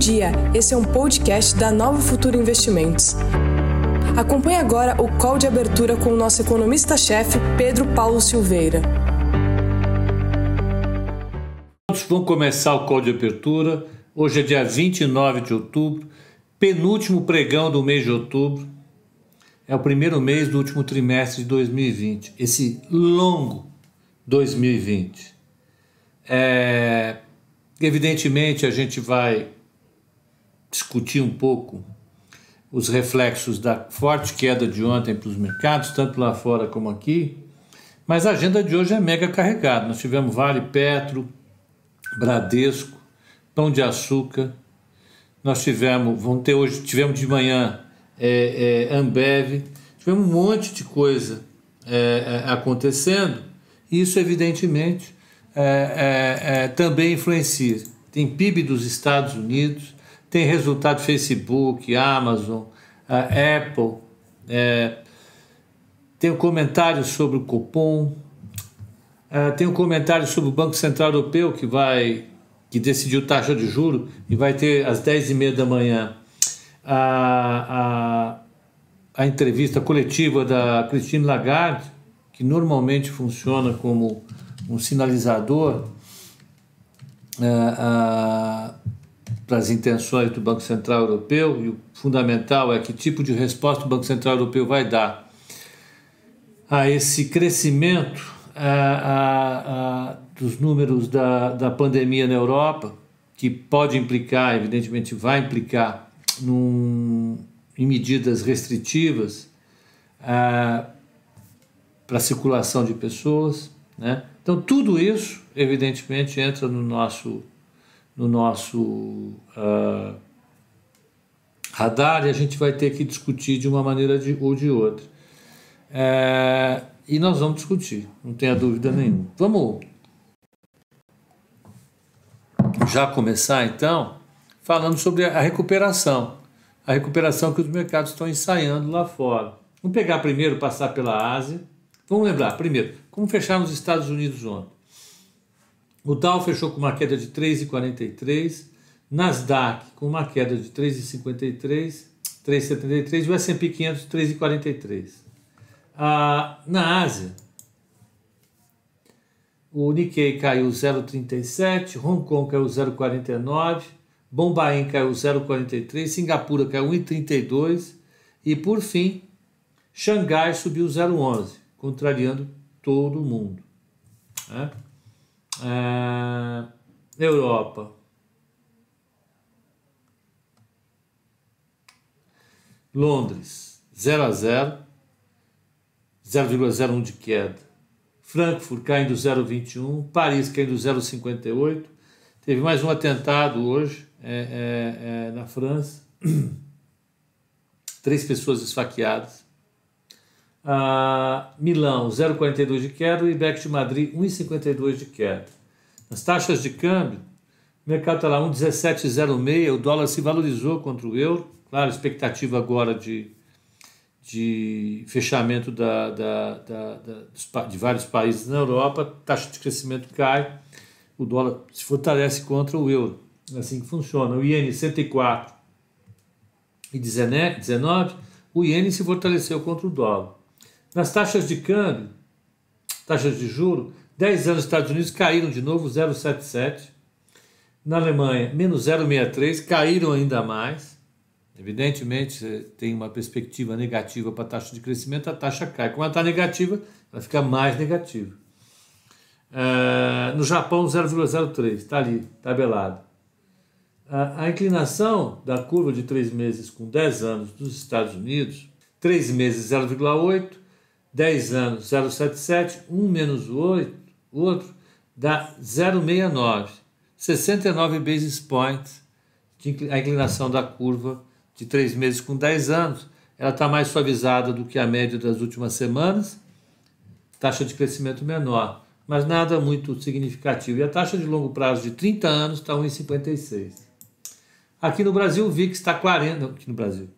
dia, esse é um podcast da Nova Futuro Investimentos. Acompanhe agora o call de abertura com o nosso economista-chefe, Pedro Paulo Silveira. Vamos começar o call de abertura. Hoje é dia 29 de outubro, penúltimo pregão do mês de outubro. É o primeiro mês do último trimestre de 2020, esse longo 2020. É, evidentemente, a gente vai discutir um pouco os reflexos da forte queda de ontem para os mercados, tanto lá fora como aqui. Mas a agenda de hoje é mega carregada. Nós tivemos Vale Petro, Bradesco, Pão de Açúcar. Nós tivemos, vamos ter hoje, tivemos de manhã é, é, Ambev. Tivemos um monte de coisa é, é acontecendo. E isso, evidentemente, é, é, também influencia. Tem PIB dos Estados Unidos, tem resultado Facebook, Amazon, Apple, é, tem um comentário sobre o Copom, é, tem um comentário sobre o Banco Central Europeu que vai que decidiu taxa de juro e vai ter às 10 e meia da manhã a, a, a entrevista coletiva da Christine Lagarde, que normalmente funciona como um sinalizador uh, uh, para as intenções do Banco Central Europeu, e o fundamental é que tipo de resposta o Banco Central Europeu vai dar a esse crescimento uh, dos números da, da pandemia na Europa, que pode implicar, evidentemente vai implicar, num, em medidas restritivas para a circulação de pessoas. Né? Então, tudo isso, evidentemente, entra no nosso no nosso uh, radar e a gente vai ter que discutir de uma maneira de, ou de outra. É, e nós vamos discutir, não tenha dúvida nenhuma. Vamos já começar então falando sobre a recuperação, a recuperação que os mercados estão ensaiando lá fora. Vamos pegar primeiro, passar pela Ásia. Vamos lembrar, primeiro, como fechar nos Estados Unidos ontem. O Dow fechou com uma queda de 3,43, Nasdaq com uma queda de 3,53, 3,73 e o S&P 500 3,43. Ah, na Ásia, o Nikkei caiu 0,37, Hong Kong caiu 0,49, Bombaim caiu 0,43, Singapura caiu 1,32 e, por fim, Xangai subiu 0,11, contrariando todo mundo. Né? É, Europa. Londres, 0 a 0, 0,01 de queda. Frankfurt caindo 0,21, Paris caindo 0,58. Teve mais um atentado hoje é, é, é, na França. Três pessoas esfaqueadas. Ah, Milão, 0,42 de queda, e IBEX de Madrid, 1,52 de queda. As taxas de câmbio, o mercado está lá 1,1706, o dólar se valorizou contra o euro, claro, expectativa agora de, de fechamento da, da, da, de vários países na Europa, taxa de crescimento cai, o dólar se fortalece contra o euro. É assim que funciona. O iene 104 e 19, o iene se fortaleceu contra o dólar. Nas taxas de câmbio, taxas de juro, 10 anos nos Estados Unidos caíram de novo 0,77. Na Alemanha, menos 0,63, caíram ainda mais. Evidentemente, tem uma perspectiva negativa para a taxa de crescimento, a taxa cai. Como ela está negativa, ela fica mais negativa. Uh, no Japão, 0,03, está ali, tabelado. Uh, a inclinação da curva de 3 meses com 10 anos dos Estados Unidos, 3 meses 0,8, 10 anos 0,77, 1 menos o 8, o outro dá 0,69, 69 basis points de a inclinação da curva de 3 meses com 10 anos. Ela está mais suavizada do que a média das últimas semanas, taxa de crescimento menor, mas nada muito significativo. E a taxa de longo prazo de 30 anos está 1,56. Aqui no Brasil o VIX está 40, aqui no Brasil.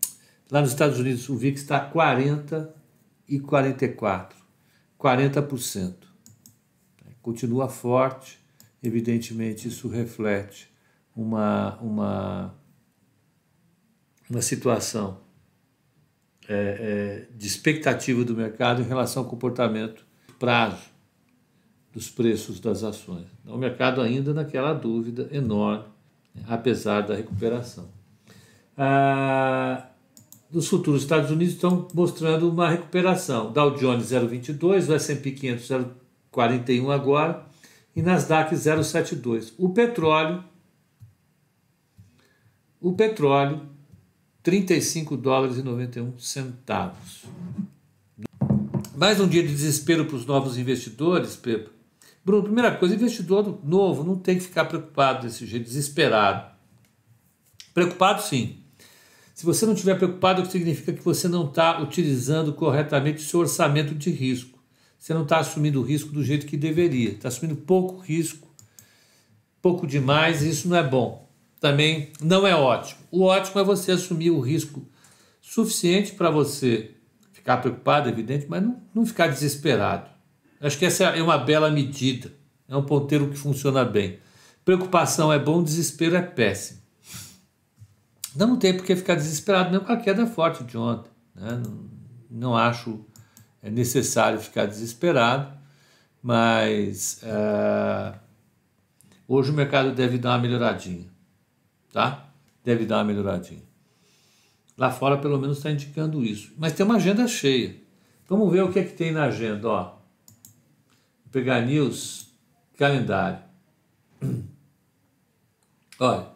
Lá nos Estados Unidos o VIX está 40 e 44, 40%. Continua forte, evidentemente isso reflete uma, uma uma situação é, é, de expectativa do mercado em relação ao comportamento prazo dos preços das ações. Então, o mercado ainda naquela dúvida enorme, apesar da recuperação. Ah, os futuros dos Estados Unidos estão mostrando uma recuperação. Dow Jones 0,22, o S&P 500 0,41 agora e Nasdaq 0,72. O petróleo o petróleo 35 dólares e 91 centavos. Mais um dia de desespero para os novos investidores, Pepe. Bruno, primeira coisa, investidor novo não tem que ficar preocupado desse jeito, desesperado. Preocupado sim. Se você não estiver preocupado, significa que você não está utilizando corretamente o seu orçamento de risco. Você não está assumindo o risco do jeito que deveria. Está assumindo pouco risco, pouco demais, e isso não é bom. Também não é ótimo. O ótimo é você assumir o risco suficiente para você ficar preocupado, evidente, mas não, não ficar desesperado. Acho que essa é uma bela medida. É um ponteiro que funciona bem. Preocupação é bom, desespero é péssimo. Não, tem por que ficar desesperado mesmo com a queda forte de ontem. Né? Não, não acho necessário ficar desesperado, mas uh, hoje o mercado deve dar uma melhoradinha. Tá? Deve dar uma melhoradinha. Lá fora, pelo menos, está indicando isso. Mas tem uma agenda cheia. Vamos ver o que é que tem na agenda. Ó. Vou pegar news, calendário. Olha,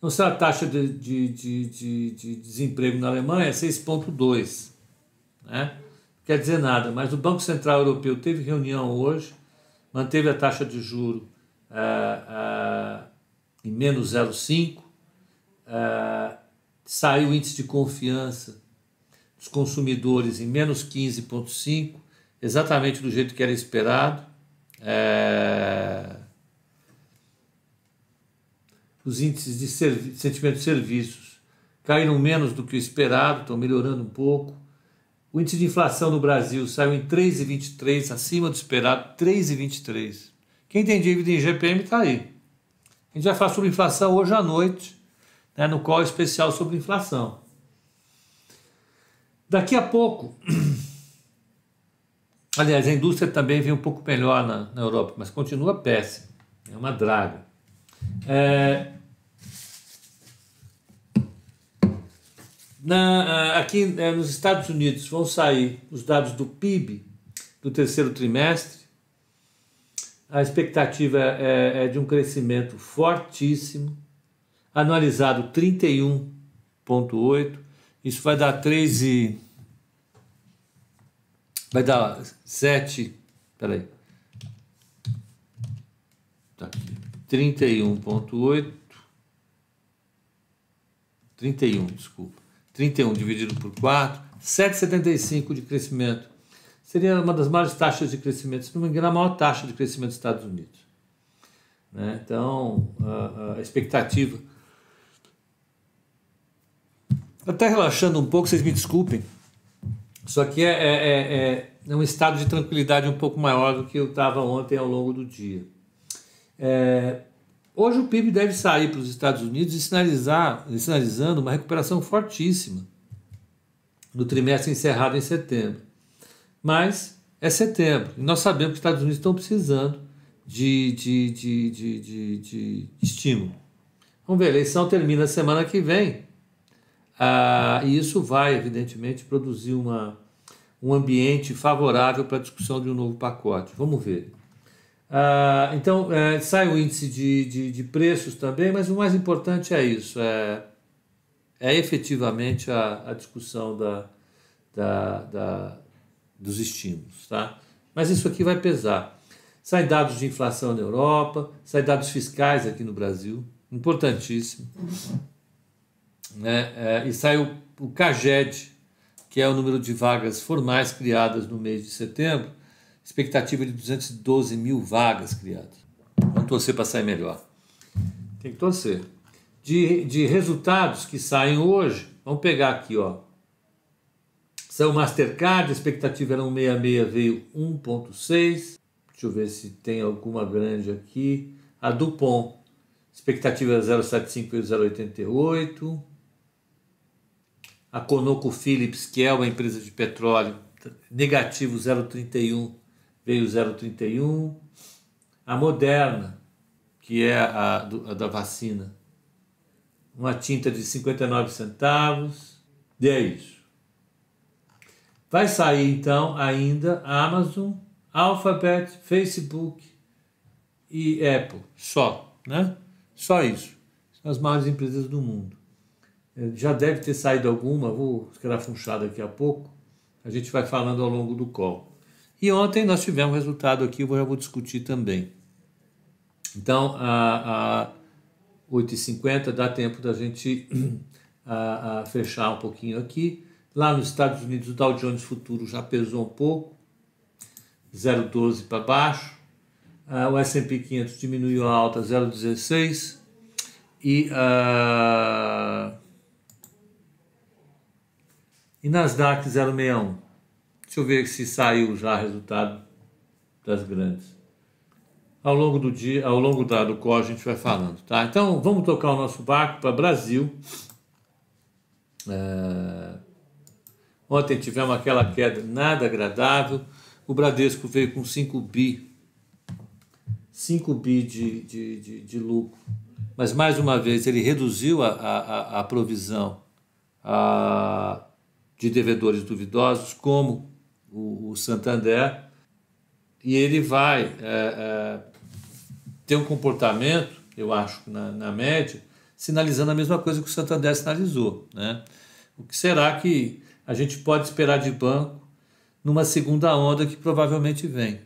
não sei a taxa de, de, de, de, de desemprego na Alemanha é 6,2. Né? Não quer dizer nada, mas o Banco Central Europeu teve reunião hoje, manteve a taxa de juro ah, ah, em menos 0,5, ah, saiu o índice de confiança dos consumidores em menos 15,5, exatamente do jeito que era esperado. Os índices de sentimento de serviços caíram menos do que o esperado, estão melhorando um pouco. O índice de inflação no Brasil saiu em 3,23, acima do esperado, 3,23. Quem tem dívida em GPM está aí. A gente vai falar sobre inflação hoje à noite, né, no call especial sobre inflação. Daqui a pouco, aliás, a indústria também vem um pouco melhor na, na Europa, mas continua péssima, é uma draga. É, na, aqui é, nos Estados Unidos vão sair os dados do PIB do terceiro trimestre. A expectativa é, é de um crescimento fortíssimo, anualizado 31,8. Isso vai dar 3 e. Vai dar 7. Peraí. Tá aqui. 31,8. 31, desculpa. 31 dividido por 4, 7,75 de crescimento. Seria uma das maiores taxas de crescimento, se não me engano, a maior taxa de crescimento dos Estados Unidos. Né? Então, a, a expectativa. Até relaxando um pouco, vocês me desculpem, só que é, é, é, é um estado de tranquilidade um pouco maior do que eu estava ontem ao longo do dia. É, Hoje o PIB deve sair para os Estados Unidos e sinalizar, sinalizando uma recuperação fortíssima no trimestre encerrado em setembro. Mas é setembro e nós sabemos que os Estados Unidos estão precisando de, de, de, de, de, de estímulo. Vamos ver, a eleição termina semana que vem ah, e isso vai, evidentemente, produzir uma, um ambiente favorável para a discussão de um novo pacote. Vamos ver. Ah, então, é, sai o índice de, de, de, preços também, mas o mais importante é isso, é, é efetivamente a, a discussão da, da, da, dos estímulos. Tá? Mas isso aqui vai pesar. Sai dados de inflação na Europa, sai dados fiscais aqui no Brasil, importantíssimo. Né? É, e sai o, o CAGED, que é o número de vagas formais criadas no mês de setembro, expectativa de 212 mil vagas criadas. Vamos torcer para sair melhor. Tem que torcer. De, de resultados que saem hoje, vamos pegar aqui, ó. Saiu o Mastercard, a expectativa era 166, veio 1.6. Deixa eu ver se tem alguma grande aqui. A Dupont, expectativa era 0,75, veio 0,88. a ConocoPhillips, que é uma empresa de petróleo, negativo 0,31, veio 0,31. A Moderna, que é a, a da vacina, uma tinta de 59 centavos. E é isso. Vai sair então ainda Amazon, Alphabet, Facebook e Apple. Só, né? Só isso. São as maiores empresas do mundo. É, já deve ter saído alguma, vou escarafunchar daqui a pouco. A gente vai falando ao longo do call. E ontem nós tivemos resultado aqui, eu já vou discutir também. Então, a, a 8h50 dá tempo da gente a, a fechar um pouquinho aqui. Lá nos Estados Unidos, o Dow Jones Futuro já pesou um pouco, 0,12 para baixo. O S&P 500 diminuiu a alta 0,16 e uh, e Nasdaq 061. Deixa eu ver se saiu já resultado das grandes. Ao longo do dia, ao longo da, do call a gente vai falando, tá? Então vamos tocar o nosso barco para Brasil. É... Ontem tivemos aquela queda nada agradável. O Bradesco veio com 5 bi, 5 bi de, de, de, de, lucro. Mas mais uma vez ele reduziu a, a, a provisão a, de devedores duvidosos, como o, o Santander, e ele vai é, é, ter um comportamento, eu acho, na, na média, sinalizando a mesma coisa que o Santander sinalizou. Né? O que será que a gente pode esperar de banco numa segunda onda que provavelmente vem?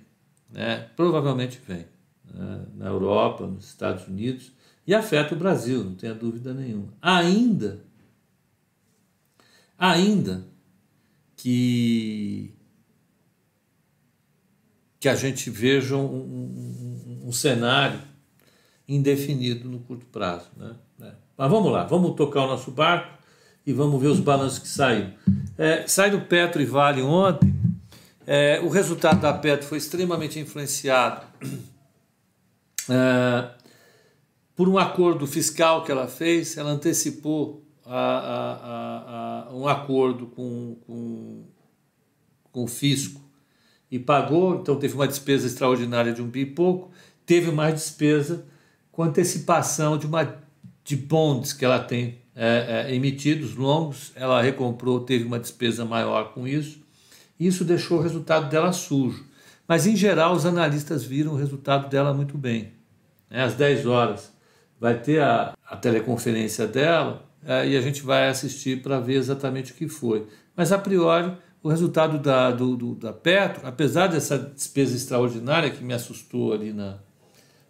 Né? Provavelmente vem. Né? Na Europa, nos Estados Unidos, e afeta o Brasil, não tenha dúvida nenhuma. Ainda, ainda que que a gente veja um, um, um cenário indefinido no curto prazo. Né? É. Mas vamos lá, vamos tocar o nosso barco e vamos ver os balanços que saíram. É, sai do Petro e Vale ontem, é, o resultado da Petro foi extremamente influenciado é, por um acordo fiscal que ela fez, ela antecipou a, a, a, um acordo com, com, com o fisco e pagou, então teve uma despesa extraordinária de um bi e pouco, teve mais despesa com antecipação de uma de bonds que ela tem é, é, emitidos longos, ela recomprou, teve uma despesa maior com isso, isso deixou o resultado dela sujo. Mas em geral os analistas viram o resultado dela muito bem. É, às 10 horas vai ter a, a teleconferência dela é, e a gente vai assistir para ver exatamente o que foi. Mas a priori o resultado da, do, do, da Petro, apesar dessa despesa extraordinária que me assustou ali na,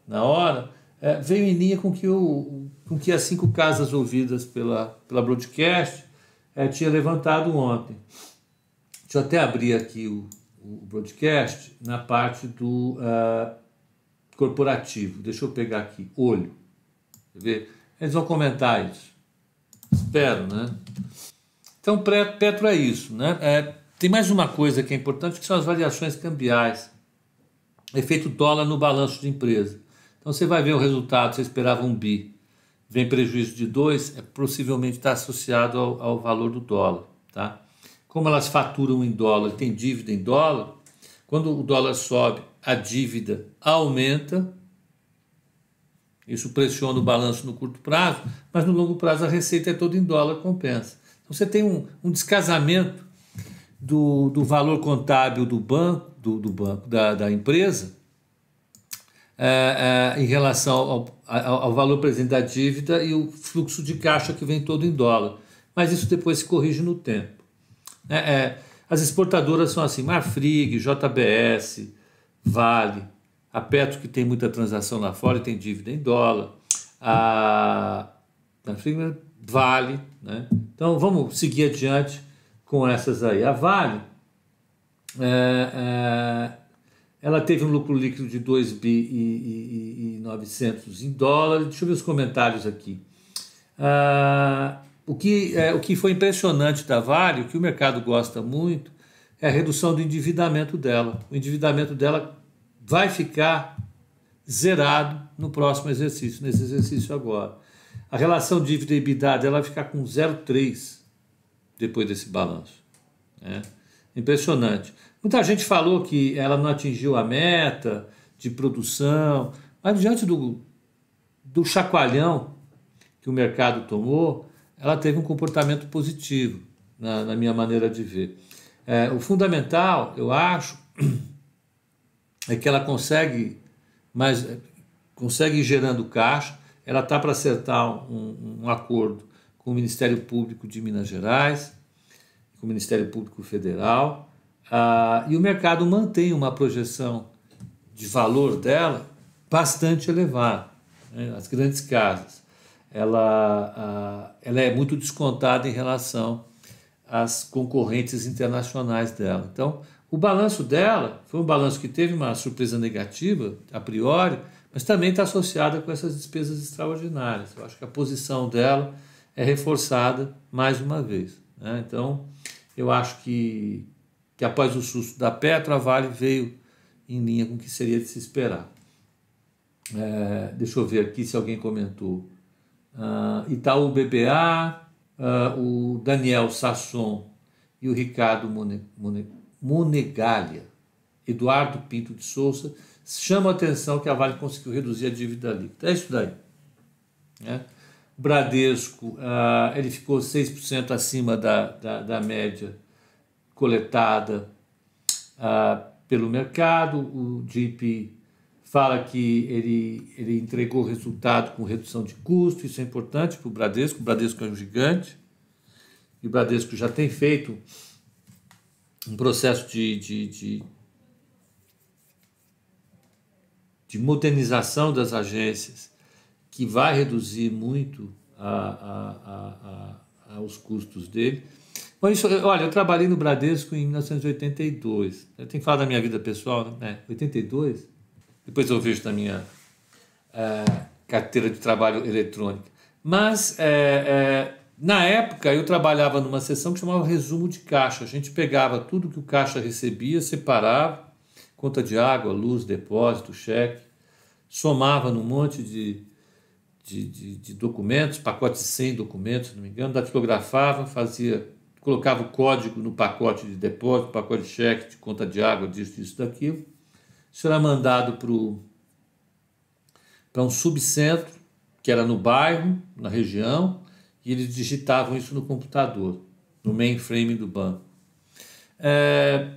na hora, é, veio em linha com que, o, com que as cinco casas ouvidas pela, pela broadcast é, tinha levantado ontem. Deixa eu até abrir aqui o, o broadcast na parte do uh, corporativo. Deixa eu pegar aqui, olho. Ver? Eles vão comentar isso. Espero, né? Então, Petro é isso, né? É, tem mais uma coisa que é importante, que são as variações cambiais. Efeito dólar no balanço de empresa. Então você vai ver o resultado, você esperava um bi, vem prejuízo de 2, é possivelmente está associado ao, ao, valor do dólar. Tá? Como elas faturam em dólar, tem dívida em dólar, quando o dólar sobe, a dívida aumenta, isso pressiona o balanço no curto prazo, mas no longo prazo a receita é toda em dólar, compensa. Então você tem um, um descasamento do, do valor contábil do banco, do, do banco da, da empresa, é, é, em relação ao, ao, ao, valor presente da dívida e o fluxo de caixa que vem todo em dólar. Mas isso depois se corrige no tempo. É, é as exportadoras são assim, Marfrig, JBS, Vale, a Petro que tem muita transação lá fora e tem dívida em dólar, a Marfrig, Vale, né? Então vamos seguir adiante com essas aí. A Vale, é, é, ela teve um lucro líquido de 2 bi e, e, e 900 em dólares. Deixa eu ver os comentários aqui. Ah, o, que, é, o que foi impressionante da Vale, o que o mercado gosta muito, é a redução do endividamento dela. O endividamento dela vai ficar zerado no próximo exercício, nesse exercício agora. A relação dívida-EBITDA dela vai ficar com 0,3 depois desse balanço. Né? Impressionante. Muita gente falou que ela não atingiu a meta de produção, mas diante do, do chacoalhão que o mercado tomou, ela teve um comportamento positivo, na, na minha maneira de ver. É, o fundamental, eu acho, é que ela consegue, mas consegue ir gerando caixa, ela está para acertar um, um acordo com o Ministério Público de Minas Gerais, com o Ministério Público Federal, ah, e o mercado mantém uma projeção de valor dela bastante elevada. Né? As grandes casas, ela, ah, ela é muito descontada em relação às concorrentes internacionais dela. Então, o balanço dela foi um balanço que teve uma surpresa negativa, a priori, mas também está associada com essas despesas extraordinárias. Eu acho que a posição dela é reforçada mais uma vez. Né? Então, eu acho que, que após o susto da Petro, a Vale veio em linha com o que seria de se esperar. É, deixa eu ver aqui se alguém comentou. Uh, Itaú BBA, ah, o Daniel Sasson e o Ricardo Monegalha, Eduardo Pinto de Souza, chamam a atenção que a Vale conseguiu reduzir a dívida líquida. É isso daí. Né? Bradesco uh, ele ficou 6% acima da, da, da, média coletada uh, pelo mercado. O JP fala que ele, ele entregou resultado com redução de custo, isso é importante para o Bradesco. O Bradesco é um gigante e o Bradesco já tem feito um processo de, de, de de modernização das agências, que vai reduzir muito a, a, a, os custos dele. Bom, isso, olha, eu trabalhei no Bradesco em 1982. Eu tenho que falar da minha vida pessoal, né? 82? Depois eu vejo na minha é, carteira de trabalho eletrônica. Mas, é, é, na época, eu trabalhava numa sessão que chamava resumo de caixa. A gente pegava tudo que o caixa recebia, separava, conta de água, luz, depósito, cheque, somava num monte de, de, de, de documentos, pacote 100 documentos, se não me engano, datilografava, fazia, colocava o código no pacote de depósito, pacote de cheque, de conta de água, disso, disso, daquilo. Isso era mandado para um subcentro, que era no bairro, na região, e eles digitavam isso no computador, no mainframe do banco. É,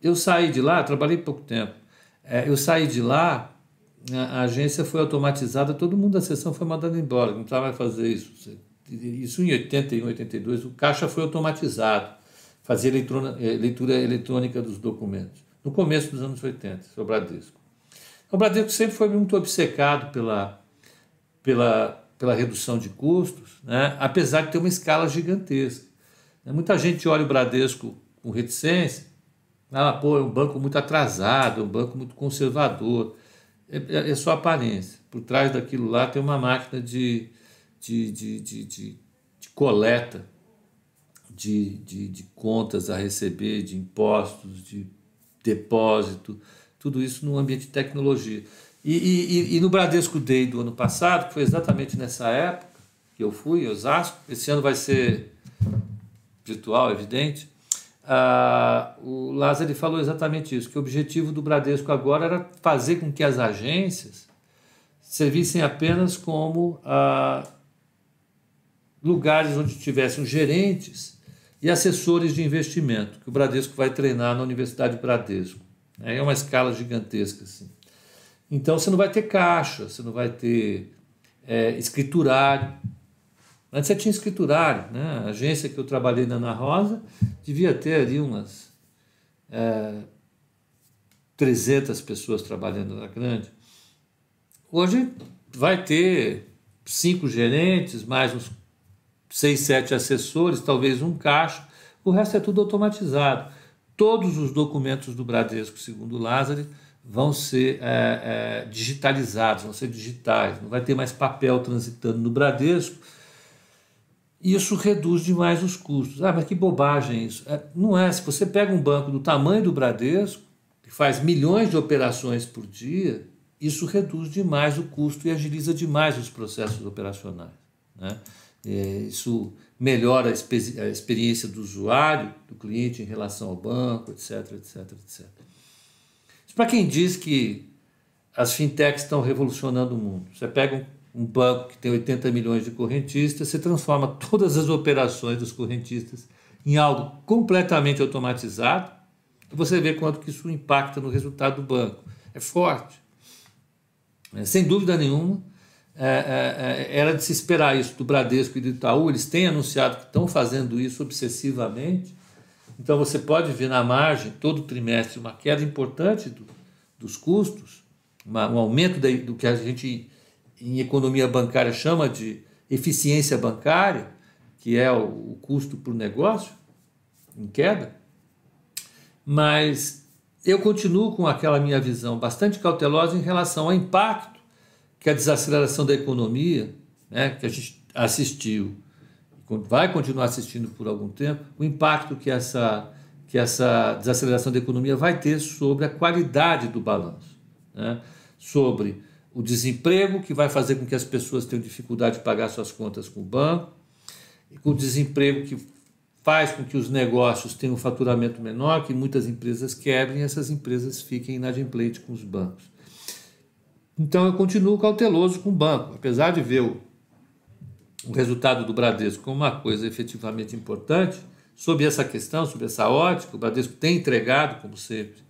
eu saí de lá, trabalhei pouco tempo. É, eu saí de lá, a, agência foi automatizada, todo mundo da sessão foi mandado embora, não precisava fazer isso. Isso em 81, 82, o caixa foi automatizado, fazia leitura, é, leitura eletrônica dos documentos. No começo dos anos 80, o Bradesco. O Bradesco sempre foi muito obcecado pela, pela, pela redução de custos, né? apesar de ter uma escala gigantesca. Muita gente olha o Bradesco com reticência, ah, pô, é um banco muito atrasado, é um banco muito conservador. É, é, é só aparência. Por trás daquilo lá tem uma máquina de, de, de, de, de, de coleta de, de, de contas a receber, de impostos, de depósito, tudo isso no ambiente de tecnologia. E, e, e, no Bradesco Day do ano passado, que foi exatamente nessa época que eu fui, Osasco, esse ano vai ser virtual, evidente, ah, o Lázaro falou exatamente isso, que o objetivo do Bradesco agora era fazer com que as agências servissem apenas como ah, lugares onde tivessem gerentes e assessores de investimento, que o Bradesco vai treinar na Universidade Bradesco. É uma escala gigantesca. Assim. Então você não vai ter caixa, você não vai ter é, escriturário, Antes você tinha escriturário, né? A agência que eu trabalhei na Ana Rosa devia ter ali umas é, 300 pessoas trabalhando na grande. Hoje vai ter cinco gerentes, mais uns seis, sete assessores, talvez um caixa, o resto é tudo automatizado. Todos os documentos do Bradesco, segundo o Lázaro, vão ser é, é, digitalizados, vão ser digitais, não vai ter mais papel transitando no Bradesco isso reduz demais os custos. Ah, mas que bobagem isso. É, não é. Se você pega um banco do tamanho do Bradesco, que faz milhões de operações por dia, isso reduz demais o custo e agiliza demais os processos operacionais. Né? É, isso melhora a, a experiência do usuário, do cliente em relação ao banco, etc, etc, etc. Para quem diz que as fintechs estão revolucionando o mundo, você pega um, um banco que tem 80 milhões de correntistas, você transforma todas as operações dos correntistas em algo completamente automatizado, você vê quanto que isso impacta no resultado do banco. É forte. É, sem dúvida nenhuma, é, é, é, era de se esperar isso do Bradesco e do Itaú, eles têm anunciado que estão fazendo isso obsessivamente. Então você pode ver na margem, todo trimestre, uma queda importante do, dos custos, uma, um aumento da, do que a gente em economia bancária chama de eficiência bancária, que é o, o custo por negócio, em queda. Mas eu continuo com aquela minha visão bastante cautelosa em relação ao impacto que a desaceleração da economia, né, que a gente assistiu, vai continuar assistindo por algum tempo, o impacto que essa, que essa desaceleração da economia vai ter sobre a qualidade do balanço, né, sobre o desemprego, que vai fazer com que as pessoas tenham dificuldade de pagar suas contas com o banco, com o desemprego que faz com que os negócios tenham um faturamento menor, que muitas empresas quebrem e essas empresas fiquem inadimplentes com os bancos. Então eu continuo cauteloso com o banco, apesar de ver o, o resultado do Bradesco como uma coisa efetivamente importante, sobre essa questão, sobre essa ótica, o Bradesco tem entregado, como sempre,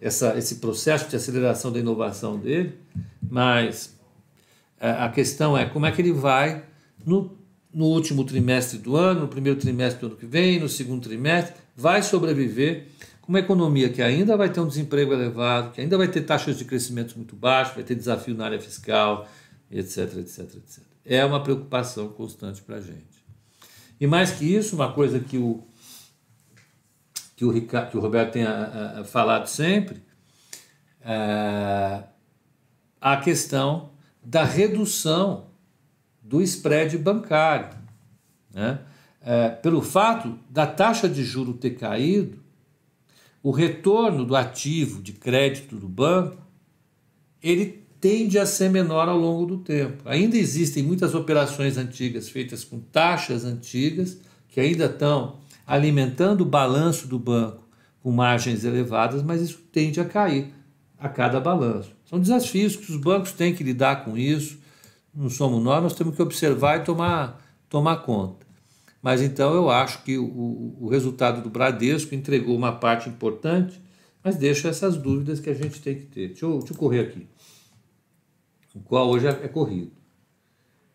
essa, esse processo de aceleração da inovação dele, mas a, é, a questão é como é que ele vai, no, no último trimestre do ano, no primeiro trimestre do ano que vem, no segundo trimestre, vai sobreviver com uma economia que ainda vai ter um desemprego elevado, que ainda vai ter taxas de crescimento muito baixas, vai ter desafio na área fiscal, etc, etc, etc. É uma preocupação constante para a gente. E mais que isso, uma coisa que o, que o, Ricardo, que o Roberto tem a, a, falado sempre, é a questão da redução do spread bancário. Né? Pelo fato da taxa de juro ter caído, o retorno do ativo de crédito do banco, ele tende a ser menor ao longo do tempo. Ainda existem muitas operações antigas feitas com taxas antigas que ainda estão alimentando o balanço do banco com margens elevadas, mas isso tende a cair a cada balanço. São desafios que os bancos têm que lidar com isso. Não somos nós, nós temos que observar e tomar, tomar conta. Mas então eu acho que o, o resultado do Bradesco entregou uma parte importante, mas deixa essas dúvidas que a gente tem que ter. Deixa eu, deixa eu correr aqui. O qual hoje é, é corrido.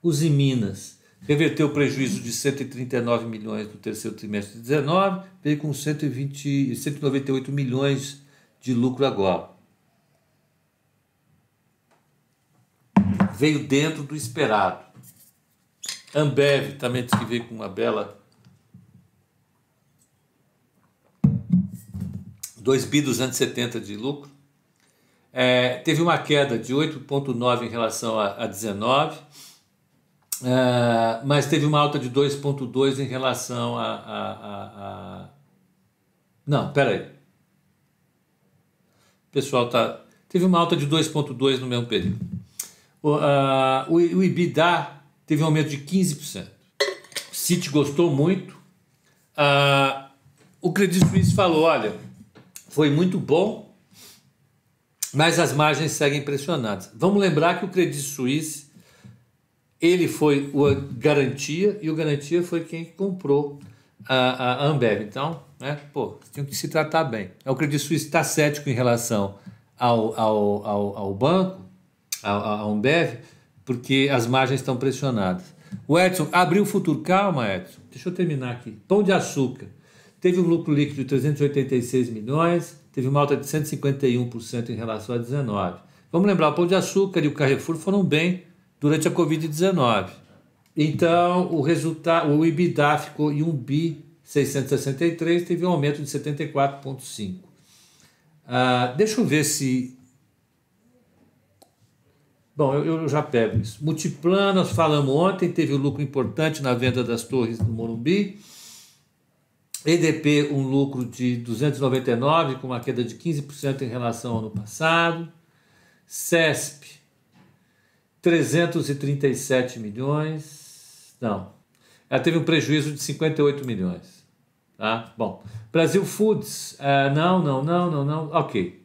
Os Minas reverteu o prejuízo de 139 milhões no terceiro trimestre de 19, veio com 120, 198 milhões de lucro agora. Veio dentro do esperado. Ambev também diz que veio com uma bela 2 bi 270 de lucro. É, teve uma queda de 8,9 em relação a, a 19, é, mas teve uma alta de 2,2 em relação a, a, a, a. Não, peraí. O pessoal tá. Teve uma alta de 2,2 no mesmo período. O, uh, o, IBIDA teve um aumento de 15%. O Citi gostou muito. Ah, o Credit Suisse falou: olha, foi muito bom, mas as margens seguem pressionadas. Vamos lembrar que o Credit Suisse ele foi o garantia e o garantia foi quem comprou a, a Ambev. Então, né, pô, tinha que se tratar bem. O Credit Suisse está cético em relação ao, ao, ao, ao banco, à Ambev, porque as margens estão pressionadas. O Edson abriu o futuro. Calma, Edson. Deixa eu terminar aqui. Pão de açúcar. Teve um lucro líquido de 386 milhões, teve uma alta de 151% em relação a 19. Vamos lembrar, o Pão de Açúcar e o Carrefour foram bem durante a Covid-19. Então, o resultado, o EBITDA ficou em 1 bi 663, teve um aumento de 74,5. Ah, deixa eu ver se Bom, eu, eu, já pego isso. Multiplan, nós falamos ontem, teve um lucro importante na venda das torres do Morumbi. EDP, um lucro de 299, com uma queda de 15% em relação ao ano passado. CESP, 337 milhões. Não. ela teve um prejuízo de 58 milhões. Tá? Bom, Brasil Foods, uh, não, não, não, não, não, ok,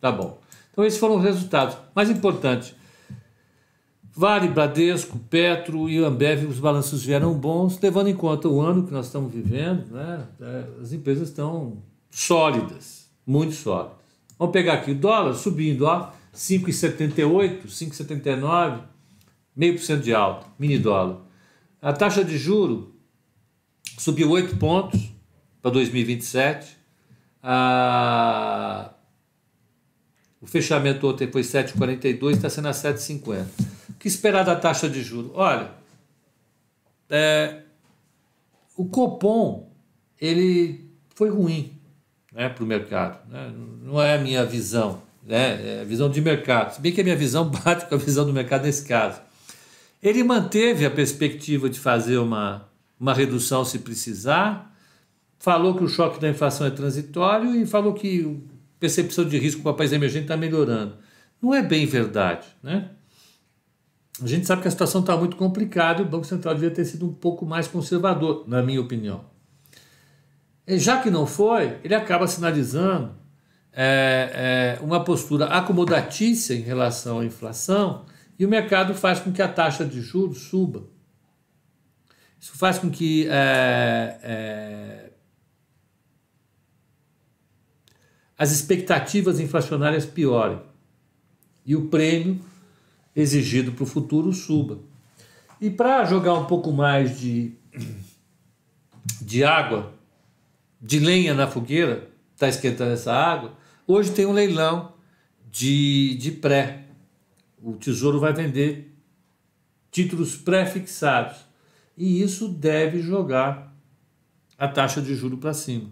tá bom. Então esses foram os resultados. Mais importante, Vale, Bradesco, Petro e Ambev, os balanços vieram bons, levando em conta o ano que nós estamos vivendo, né? É, as empresas estão sólidas, muito sólidas. Vamos pegar aqui o dólar subindo, ó, 5,78, 5,79, meio por cento de alta, mini dólar. A taxa de juro subiu 8 pontos para 2027. A... O fechamento ontem foi 7,42, está sendo a 7,50 que esperar da taxa de juros? Olha, é, o Copom ele foi ruim né, para o mercado. Né? Não é a minha visão, né? é visão de mercado. Se bem que a minha visão bate com a visão do mercado nesse caso. Ele manteve a perspectiva de fazer uma, uma redução se precisar, falou que o choque da inflação é transitório e falou que a percepção de risco para o país emergente está melhorando. Não é bem verdade, né? A gente sabe que a situação está muito complicada e o Banco Central devia ter sido um pouco mais conservador, na minha opinião. E já que não foi, ele acaba sinalizando é, é, uma postura acomodatícia em relação à inflação e o mercado faz com que a taxa de juros suba. Isso faz com que é, é as expectativas inflacionárias piorem e o prêmio exigido para o futuro suba. E para jogar um pouco mais de, de água, de lenha na fogueira, está esquentando essa água, hoje tem um leilão de, de pré. O Tesouro vai vender títulos pré-fixados. E isso deve jogar a taxa de juro para cima.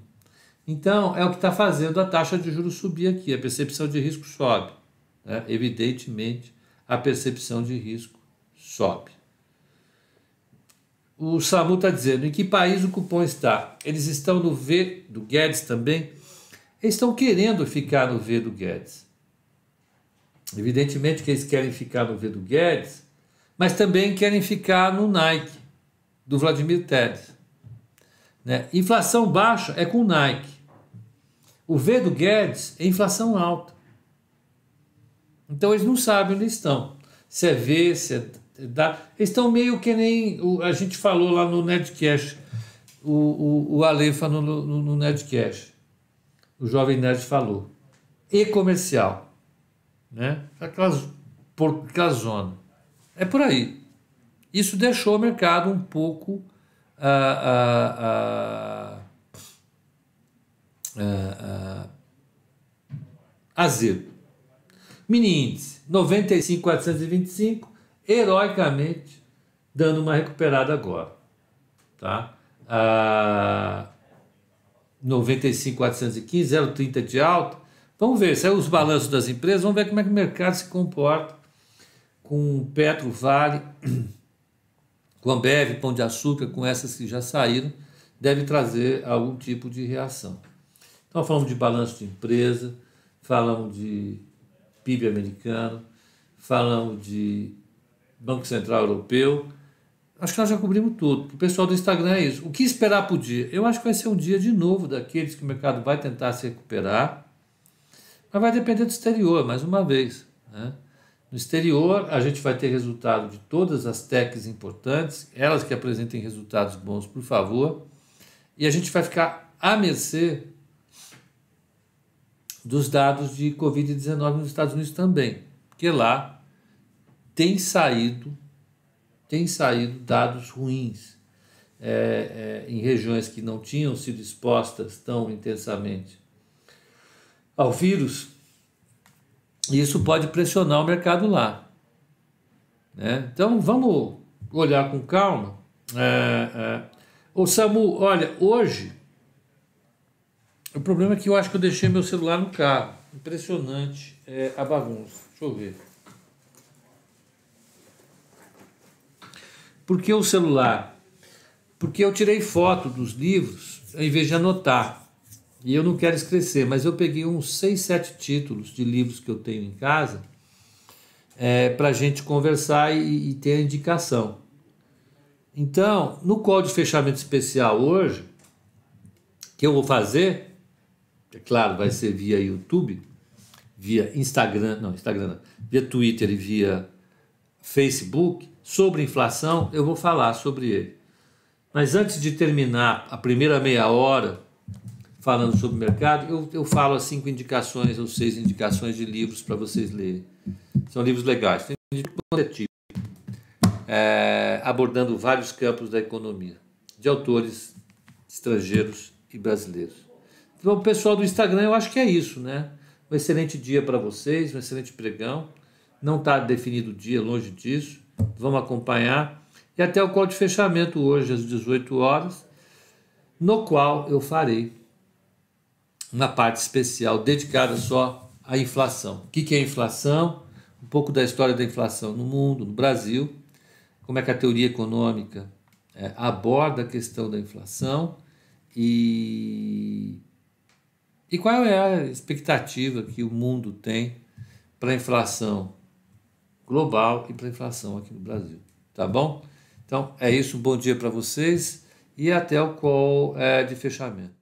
Então, é o que está fazendo a taxa de juros subir aqui. A percepção de risco sobe. Né? Evidentemente, a percepção de risco sobe. O SAMU está dizendo em que país o cupom está. Eles estão no V do Guedes também. Eles estão querendo ficar no V do Guedes. Evidentemente que eles querem ficar no V do Guedes, mas também querem ficar no Nike, do Vladimir Teres. Né? Inflação baixa é com o Nike. O V do Guedes é inflação alta. Então eles não sabem onde estão. Se é V, se é dá. Eles estão meio que nem o, a gente falou lá no Nedcast. O, o, o Ale no, no, no. O Jovem Nerd falou. E comercial. Né? Aquelas, por, aquela zona. É por aí. Isso deixou o mercado um pouco ah, ah, ah, azedo. Mini índice 95,425, heroicamente dando uma recuperada agora. Tá? Ah, 95,415, 0,30 de alta. Vamos ver, saiu os balanços das empresas, vamos ver como é que o mercado se comporta com Petro, Vale, com Ambev, Pão de Açúcar, com essas que já saíram, deve trazer algum tipo de reação. Então falamos de balanço de empresa, falamos de PIB americano, falamos de Banco Central Europeu. Acho que nós já cobrimos tudo. O pessoal do Instagram é isso. O que esperar para o dia? Eu acho que vai ser um dia de novo daqueles que o mercado vai tentar se recuperar, mas vai depender do exterior, mais uma vez. Né? No exterior, a gente vai ter resultado de todas as techs importantes, elas que apresentem resultados bons, por favor, e a gente vai ficar à mercê dos dados de Covid-19 nos Estados Unidos também, porque lá tem saído, tem saído dados ruins é, é, em regiões que não tinham sido expostas tão intensamente ao vírus, isso pode pressionar o mercado lá. Né? Então vamos olhar com calma. É, é. Ô Samu, olha, hoje o problema é que eu acho que eu deixei meu celular no carro. Impressionante é, a bagunça. Deixa eu ver. Por que o celular? Porque eu tirei foto dos livros ao invés de anotar. E eu não quero esquecer, mas eu peguei uns 6, 7 títulos de livros que eu tenho em casa é, para a gente conversar e, e ter a indicação. Então, no call de fechamento especial hoje, que eu vou fazer, é claro, vai ser via YouTube, via Instagram, não, Instagram, não, via Twitter e via Facebook, sobre inflação, eu vou falar sobre ele. Mas antes de terminar a primeira meia hora falando sobre o mercado, eu, eu falo as cinco indicações ou seis indicações de livros para vocês lerem. São livros legais, tem tipo, é, abordando vários campos da economia, de autores estrangeiros e brasileiros. Então, pessoal do Instagram, eu acho que é isso, né? Um excelente dia para vocês, um excelente pregão. Não está definido o dia, longe disso. Vamos acompanhar. E até o call de fechamento hoje, às 18 horas, no qual eu farei uma parte especial dedicada só à inflação. O que é inflação? Um pouco da história da inflação no mundo, no Brasil, como é que a teoria econômica é, aborda a questão da inflação e, e qual é a expectativa que o mundo tem para a inflação global e para a inflação aqui no Brasil. Tá bom? Então é isso, um bom dia para vocês e até o call é, de fechamento.